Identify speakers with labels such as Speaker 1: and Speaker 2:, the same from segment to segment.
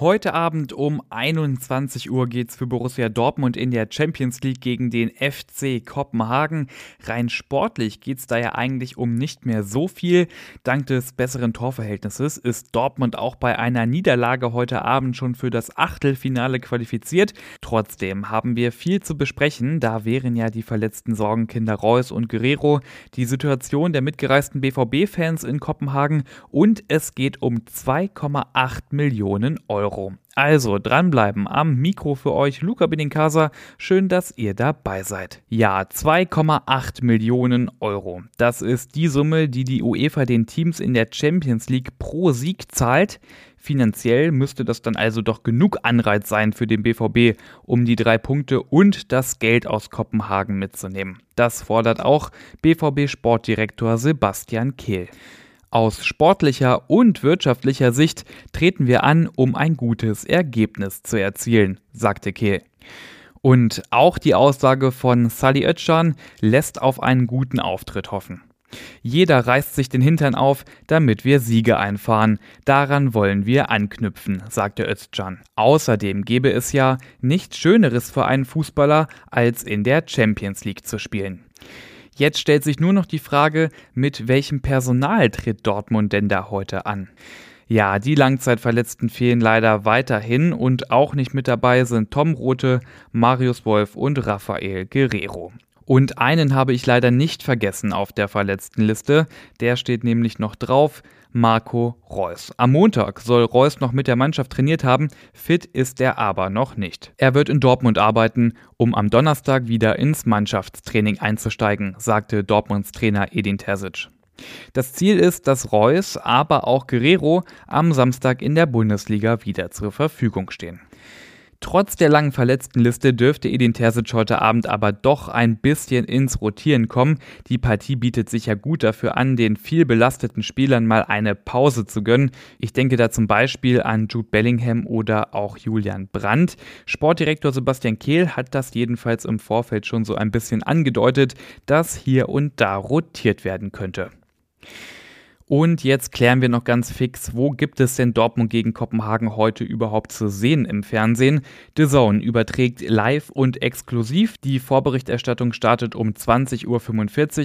Speaker 1: Heute Abend um 21 Uhr geht's für Borussia Dortmund in der Champions League gegen den FC Kopenhagen. Rein sportlich geht's da ja eigentlich um nicht mehr so viel. Dank des besseren Torverhältnisses ist Dortmund auch bei einer Niederlage heute Abend schon für das Achtelfinale qualifiziert. Trotzdem haben wir viel zu besprechen. Da wären ja die verletzten Sorgenkinder Reus und Guerrero, die Situation der mitgereisten BVB-Fans in Kopenhagen und es geht um 2,8 Millionen Euro. Euro. Also dranbleiben am Mikro für euch, Luca Benincasa. Schön, dass ihr dabei seid. Ja, 2,8 Millionen Euro. Das ist die Summe, die die UEFA den Teams in der Champions League pro Sieg zahlt. Finanziell müsste das dann also doch genug Anreiz sein für den BVB, um die drei Punkte und das Geld aus Kopenhagen mitzunehmen. Das fordert auch BVB-Sportdirektor Sebastian Kehl. Aus sportlicher und wirtschaftlicher Sicht treten wir an, um ein gutes Ergebnis zu erzielen, sagte Kehl. Und auch die Aussage von Sally Özcan lässt auf einen guten Auftritt hoffen. Jeder reißt sich den Hintern auf, damit wir Siege einfahren. Daran wollen wir anknüpfen, sagte Özcan. Außerdem gäbe es ja nichts Schöneres für einen Fußballer, als in der Champions League zu spielen. Jetzt stellt sich nur noch die Frage, mit welchem Personal tritt Dortmund denn da heute an? Ja, die Langzeitverletzten fehlen leider weiterhin und auch nicht mit dabei sind Tom Rote, Marius Wolf und Rafael Guerrero. Und einen habe ich leider nicht vergessen auf der verletzten Liste. Der steht nämlich noch drauf. Marco Reus. Am Montag soll Reus noch mit der Mannschaft trainiert haben, fit ist er aber noch nicht. Er wird in Dortmund arbeiten, um am Donnerstag wieder ins Mannschaftstraining einzusteigen, sagte Dortmunds Trainer Edin Terzic. Das Ziel ist, dass Reus, aber auch Guerrero am Samstag in der Bundesliga wieder zur Verfügung stehen. Trotz der langen Verletztenliste dürfte Edin Terzic heute Abend aber doch ein bisschen ins Rotieren kommen. Die Partie bietet sich ja gut dafür an, den viel belasteten Spielern mal eine Pause zu gönnen. Ich denke da zum Beispiel an Jude Bellingham oder auch Julian Brandt. Sportdirektor Sebastian Kehl hat das jedenfalls im Vorfeld schon so ein bisschen angedeutet, dass hier und da rotiert werden könnte. Und jetzt klären wir noch ganz fix, wo gibt es denn Dortmund gegen Kopenhagen heute überhaupt zu sehen im Fernsehen? The Zone überträgt live und exklusiv. Die Vorberichterstattung startet um 20.45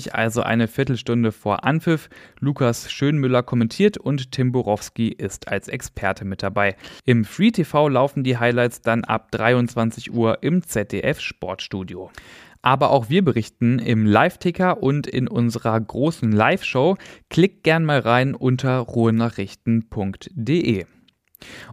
Speaker 1: Uhr, also eine Viertelstunde vor Anpfiff. Lukas Schönmüller kommentiert und Tim Borowski ist als Experte mit dabei. Im Free TV laufen die Highlights dann ab 23 Uhr im ZDF Sportstudio. Aber auch wir berichten im Live-Ticker und in unserer großen Live-Show. Klickt gern mal rein unter ruhenachrichten.de.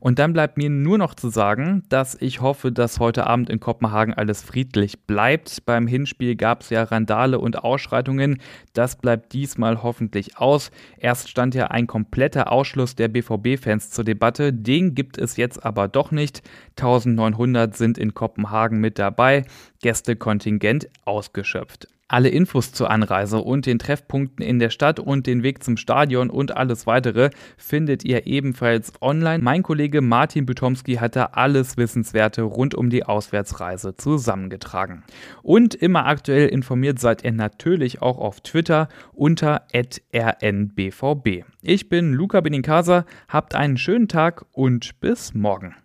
Speaker 1: Und dann bleibt mir nur noch zu sagen, dass ich hoffe, dass heute Abend in Kopenhagen alles friedlich bleibt. Beim Hinspiel gab es ja Randale und Ausschreitungen. Das bleibt diesmal hoffentlich aus. Erst stand ja ein kompletter Ausschluss der BVB-Fans zur Debatte. Den gibt es jetzt aber doch nicht. 1900 sind in Kopenhagen mit dabei. Gästekontingent ausgeschöpft. Alle Infos zur Anreise und den Treffpunkten in der Stadt und den Weg zum Stadion und alles weitere findet ihr ebenfalls online. Mein Kollege Martin Bütomski hat da alles Wissenswerte rund um die Auswärtsreise zusammengetragen. Und immer aktuell informiert seid ihr natürlich auch auf Twitter unter rnbvb. Ich bin Luca Benincasa, habt einen schönen Tag und bis morgen.